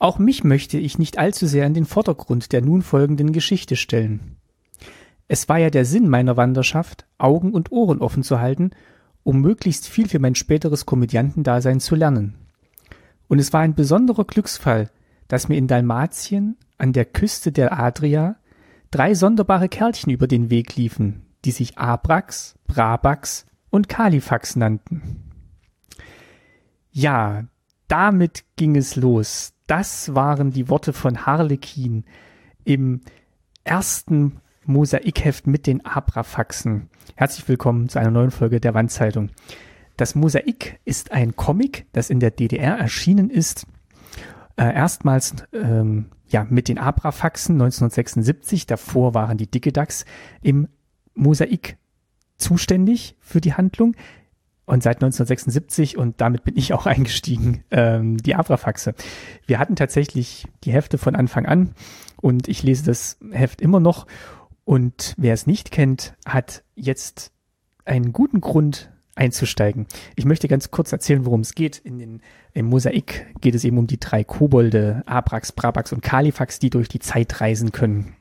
Auch mich möchte ich nicht allzu sehr in den Vordergrund der nun folgenden Geschichte stellen. Es war ja der Sinn meiner Wanderschaft, Augen und Ohren offen zu halten, um möglichst viel für mein späteres Komödiantendasein zu lernen. Und es war ein besonderer Glücksfall, dass mir in Dalmatien an der Küste der Adria drei sonderbare Kerlchen über den Weg liefen, die sich Abrax, Brabax und Kalifax nannten. Ja, damit ging es los. Das waren die Worte von Harlekin im ersten Mosaikheft mit den Abrafaxen. Herzlich willkommen zu einer neuen Folge der Wandzeitung. Das Mosaik ist ein Comic, das in der DDR erschienen ist. Äh, erstmals ähm, ja mit den Abrafaxen 1976. Davor waren die Dickedax im Mosaik zuständig für die Handlung. Und seit 1976, und damit bin ich auch eingestiegen, ähm, die Abrafaxe. Wir hatten tatsächlich die Hefte von Anfang an und ich lese das Heft immer noch. Und wer es nicht kennt, hat jetzt einen guten Grund einzusteigen. Ich möchte ganz kurz erzählen, worum es geht. In den, Im Mosaik geht es eben um die drei Kobolde, Abrax, Brabax und Kalifax, die durch die Zeit reisen können.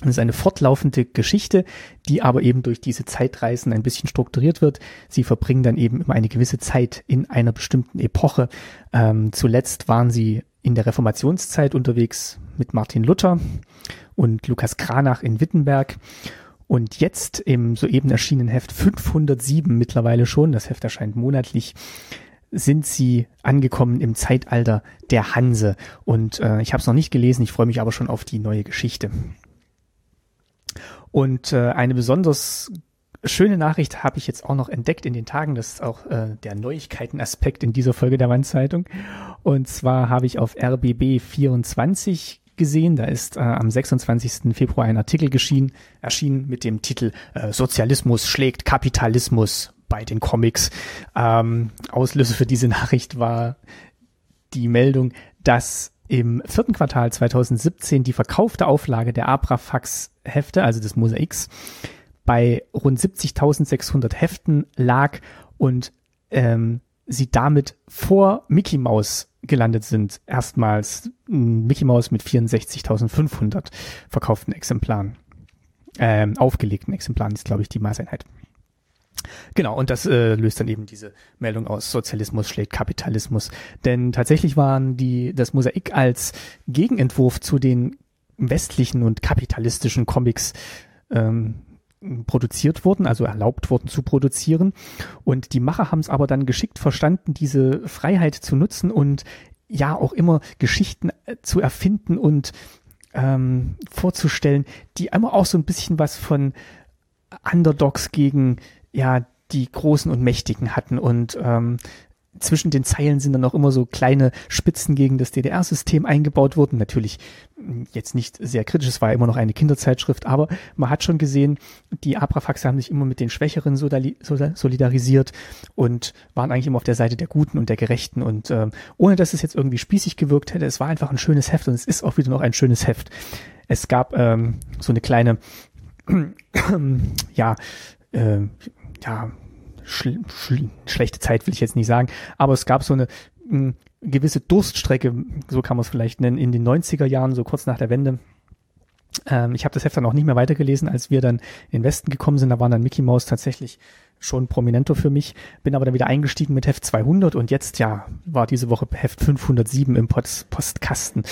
Das ist eine fortlaufende Geschichte, die aber eben durch diese Zeitreisen ein bisschen strukturiert wird. Sie verbringen dann eben immer eine gewisse Zeit in einer bestimmten Epoche. Ähm, zuletzt waren sie in der Reformationszeit unterwegs mit Martin Luther und Lukas Kranach in Wittenberg. Und jetzt im soeben erschienenen Heft 507 mittlerweile schon, das Heft erscheint monatlich, sind sie angekommen im Zeitalter der Hanse. Und äh, ich habe es noch nicht gelesen, ich freue mich aber schon auf die neue Geschichte. Und äh, eine besonders schöne Nachricht habe ich jetzt auch noch entdeckt in den Tagen. Das ist auch äh, der Neuigkeitenaspekt in dieser Folge der Wandzeitung. Und zwar habe ich auf RBB 24 gesehen. Da ist äh, am 26. Februar ein Artikel geschienen, erschienen mit dem Titel äh, Sozialismus schlägt Kapitalismus bei den Comics. Ähm, Auslöser für diese Nachricht war die Meldung, dass im vierten Quartal 2017 die verkaufte Auflage der Abrafax-Hefte, also des Mosaiks, bei rund 70.600 Heften lag und ähm, sie damit vor Mickey Mouse gelandet sind. Erstmals Mickey Mouse mit 64.500 verkauften Exemplaren. Ähm, aufgelegten Exemplaren ist, glaube ich, die Maßeinheit. Genau, und das äh, löst dann eben diese Meldung aus, Sozialismus schlägt Kapitalismus. Denn tatsächlich waren die, das Mosaik als Gegenentwurf zu den westlichen und kapitalistischen Comics ähm, produziert worden, also erlaubt worden zu produzieren. Und die Macher haben es aber dann geschickt verstanden, diese Freiheit zu nutzen und ja auch immer Geschichten äh, zu erfinden und ähm, vorzustellen, die immer auch so ein bisschen was von Underdogs gegen ja die Großen und Mächtigen hatten und ähm, zwischen den Zeilen sind dann auch immer so kleine Spitzen gegen das DDR-System eingebaut worden. Natürlich hm, jetzt nicht sehr kritisch, es war immer noch eine Kinderzeitschrift, aber man hat schon gesehen, die Abrafaxe haben sich immer mit den Schwächeren solidarisiert und waren eigentlich immer auf der Seite der Guten und der Gerechten und ähm, ohne dass es jetzt irgendwie spießig gewirkt hätte, es war einfach ein schönes Heft und es ist auch wieder noch ein schönes Heft. Es gab ähm, so eine kleine, ja, äh, ja, schl schl schlechte Zeit will ich jetzt nicht sagen, aber es gab so eine mh, gewisse Durststrecke, so kann man es vielleicht nennen, in den 90er Jahren, so kurz nach der Wende. Ähm, ich habe das Heft dann auch nicht mehr weitergelesen, als wir dann in den Westen gekommen sind. Da waren dann Mickey Mouse tatsächlich schon prominenter für mich, bin aber dann wieder eingestiegen mit Heft 200 und jetzt, ja, war diese Woche Heft 507 im Post Postkasten.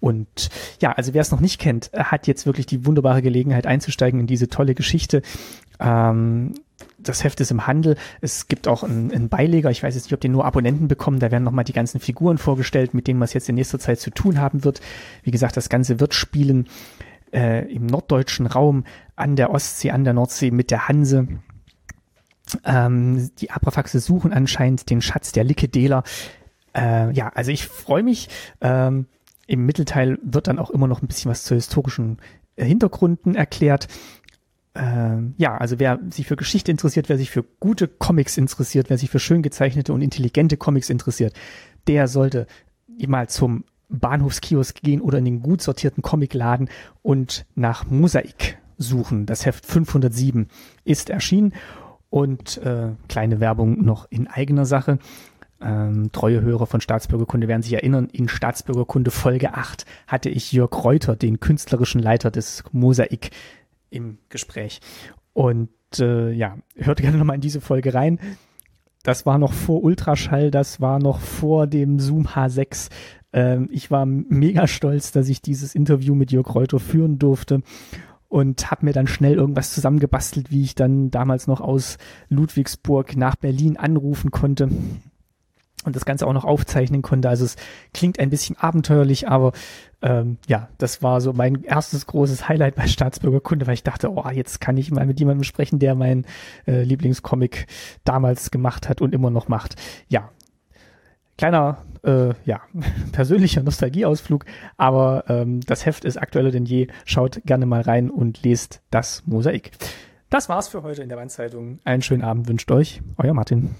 Und ja, also wer es noch nicht kennt, hat jetzt wirklich die wunderbare Gelegenheit einzusteigen in diese tolle Geschichte. Ähm, das Heft ist im Handel. Es gibt auch einen, einen Beileger. Ich weiß jetzt nicht, ob den nur Abonnenten bekommen. Da werden nochmal die ganzen Figuren vorgestellt, mit denen man es jetzt in nächster Zeit zu tun haben wird. Wie gesagt, das Ganze wird spielen äh, im norddeutschen Raum an der Ostsee, an der Nordsee mit der Hanse. Ähm, die Abrafaxe suchen anscheinend den Schatz der Likedeler. Äh, ja, also ich freue mich. Ähm, Im Mittelteil wird dann auch immer noch ein bisschen was zu historischen Hintergründen erklärt ähm, ja, also wer sich für Geschichte interessiert, wer sich für gute Comics interessiert, wer sich für schön gezeichnete und intelligente Comics interessiert, der sollte mal zum Bahnhofskiosk gehen oder in den gut sortierten Comicladen und nach Mosaik suchen. Das Heft 507 ist erschienen und äh, kleine Werbung noch in eigener Sache. Ähm, treue Hörer von Staatsbürgerkunde werden sich erinnern, in Staatsbürgerkunde Folge 8 hatte ich Jörg Reuter, den künstlerischen Leiter des Mosaik, im Gespräch. Und äh, ja, hört gerne nochmal in diese Folge rein. Das war noch vor Ultraschall, das war noch vor dem Zoom H6. Ähm, ich war mega stolz, dass ich dieses Interview mit Jörg Reuter führen durfte und habe mir dann schnell irgendwas zusammengebastelt, wie ich dann damals noch aus Ludwigsburg nach Berlin anrufen konnte und das Ganze auch noch aufzeichnen konnte. Also es klingt ein bisschen abenteuerlich, aber ähm, ja, das war so mein erstes großes Highlight bei Staatsbürgerkunde, weil ich dachte, oh, jetzt kann ich mal mit jemandem sprechen, der mein äh, Lieblingscomic damals gemacht hat und immer noch macht. Ja, kleiner, äh, ja, persönlicher Nostalgieausflug, aber ähm, das Heft ist aktueller denn je. Schaut gerne mal rein und lest das Mosaik. Das war's für heute in der Wandzeitung. Einen schönen Abend wünscht euch, euer Martin.